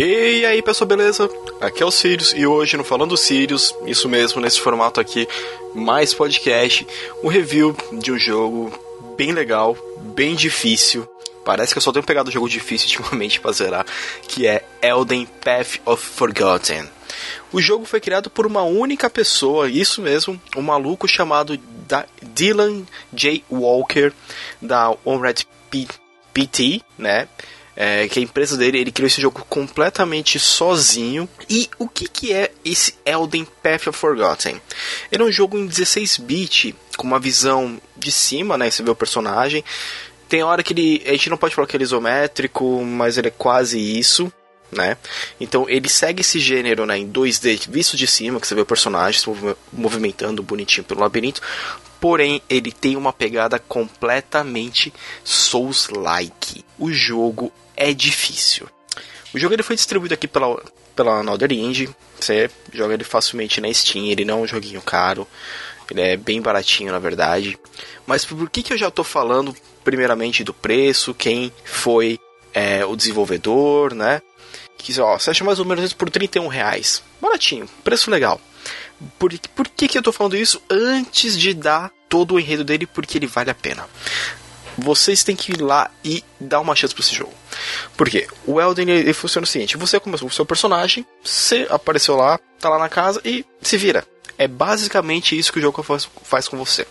E aí pessoal, beleza? Aqui é o Sirius e hoje no Falando Sirius, isso mesmo, nesse formato aqui, mais podcast, um review de um jogo bem legal, bem difícil. Parece que eu só tenho pegado um jogo difícil ultimamente pra zerar, que é Elden Path of Forgotten. O jogo foi criado por uma única pessoa, isso mesmo, um maluco chamado Dylan J. Walker, da OnRed PT, né? É, que a empresa dele, ele criou esse jogo completamente sozinho. E o que, que é esse Elden Path of Forgotten? Ele é um jogo em 16-bit, com uma visão de cima, né? Você vê o personagem. Tem hora que ele. A gente não pode falar que ele é isométrico, mas ele é quase isso. Né? Então ele segue esse gênero né, em 2D visto de cima, que você vê o personagem se movimentando bonitinho pelo labirinto, porém ele tem uma pegada completamente Souls-like. O jogo é difícil. O jogo ele foi distribuído aqui pela, pela Another Indie. Você joga ele facilmente na Steam. Ele não é um joguinho caro. Ele é bem baratinho, na verdade. Mas por que, que eu já estou falando, primeiramente, do preço? Quem foi é, o desenvolvedor, né? Que, ó, você acha mais ou menos isso por 31 reais. Baratinho, preço legal. Por, por que, que eu estou falando isso antes de dar todo o enredo dele? Porque ele vale a pena vocês têm que ir lá e dar uma chance para esse jogo. Por quê? O Elden ele, funciona o seguinte: você começou com o seu personagem, você apareceu lá, tá lá na casa e se vira. É basicamente isso que o jogo faz, faz com você.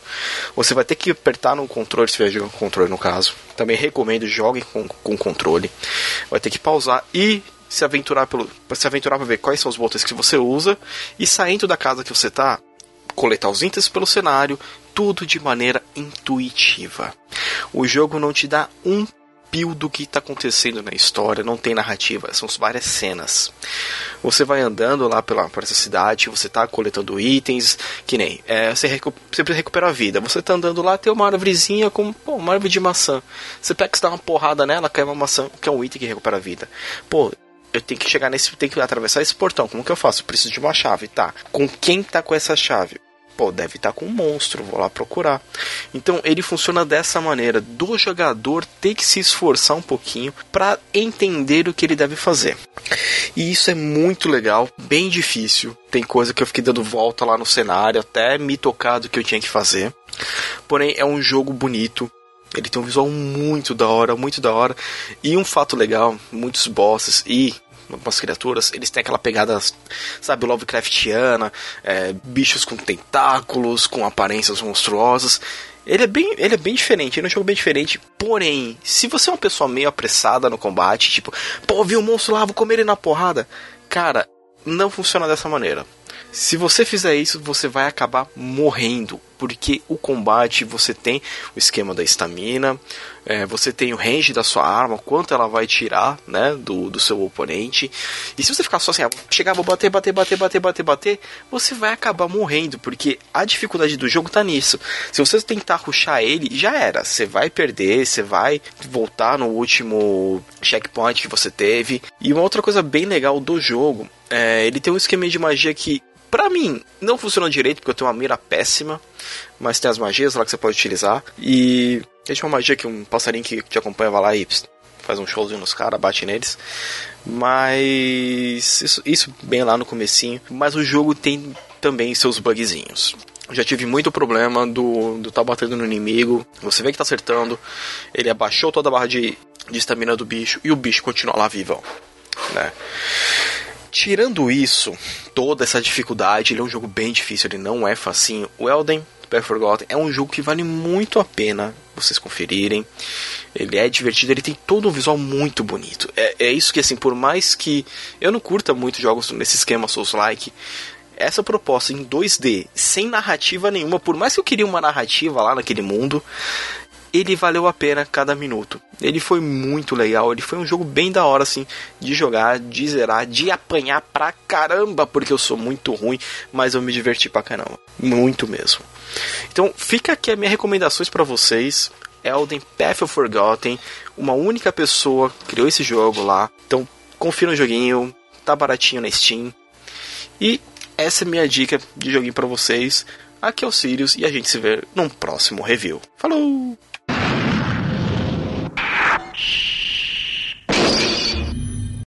Você vai ter que apertar no controle, se vier jogar com controle no caso. Também recomendo joguem com, com controle. Vai ter que pausar e se aventurar pelo se aventurar para ver quais são os botões que você usa e saindo da casa que você tá, coletar os itens pelo cenário, tudo de maneira intuitiva. O jogo não te dá um pio do que está acontecendo na história, não tem narrativa, são várias cenas. Você vai andando lá pela, por essa cidade, você está coletando itens, que nem é, você, recu você recupera a vida. Você está andando lá, tem uma árvorezinha com pô, uma árvore de maçã. Você pega e dá uma porrada nela, cai uma maçã, que é um item que recupera a vida. Pô, eu tenho que chegar nesse, tenho que atravessar esse portão. Como que eu faço? Eu preciso de uma chave, tá? Com quem tá com essa chave? Pô, deve estar tá com um monstro, vou lá procurar. Então ele funciona dessa maneira, do jogador ter que se esforçar um pouquinho para entender o que ele deve fazer. E isso é muito legal, bem difícil. Tem coisa que eu fiquei dando volta lá no cenário até me tocar do que eu tinha que fazer. Porém é um jogo bonito, ele tem um visual muito da hora, muito da hora. E um fato legal, muitos bosses e algumas criaturas, eles têm aquela pegada, sabe, Lovecraftiana, é, bichos com tentáculos, com aparências monstruosas. Ele é bem, ele é bem diferente, ele é um jogo bem diferente. Porém, se você é uma pessoa meio apressada no combate, tipo, pô, vi um monstro lá, vou comer ele na porrada. Cara, não funciona dessa maneira. Se você fizer isso, você vai acabar morrendo, porque o combate você tem o esquema da estamina, é, você tem o range da sua arma, quanto ela vai tirar, né, do, do seu oponente. E se você ficar só assim, ah, chegar, vou bater, bater, bater, bater, bater, bater, você vai acabar morrendo, porque a dificuldade do jogo tá nisso. Se você tentar ruxar ele, já era. Você vai perder, você vai voltar no último checkpoint que você teve. E uma outra coisa bem legal do jogo é, ele tem um esquema de magia que Pra mim, não funciona direito, porque eu tenho uma mira péssima, mas tem as magias lá que você pode utilizar. E tem uma magia que um passarinho que te acompanha vai lá e faz um showzinho nos caras, bate neles. Mas isso, isso bem lá no comecinho. Mas o jogo tem também seus bugzinhos. Já tive muito problema do, do tá batendo no inimigo. Você vê que tá acertando. Ele abaixou toda a barra de estamina do bicho e o bicho continua lá vivo. Né? Tirando isso, toda essa dificuldade, ele é um jogo bem difícil, ele não é facinho. O Elden Path Forgotten é um jogo que vale muito a pena vocês conferirem. Ele é divertido, ele tem todo um visual muito bonito. É, é isso que, assim, por mais que eu não curta muito jogos nesse esquema Souls-like, essa proposta em 2D, sem narrativa nenhuma, por mais que eu queria uma narrativa lá naquele mundo, ele valeu a pena cada minuto. Ele foi muito legal, ele foi um jogo bem da hora assim de jogar, de zerar, de apanhar pra caramba, porque eu sou muito ruim, mas eu me diverti pra caramba, muito mesmo. Então, fica aqui as minhas recomendações para vocês. Elden Path of Forgotten, uma única pessoa criou esse jogo lá. Então, confira o joguinho, tá baratinho na Steam. E essa é minha dica de joguinho para vocês. Aqui é o Sirius e a gente se vê num próximo review. Falou!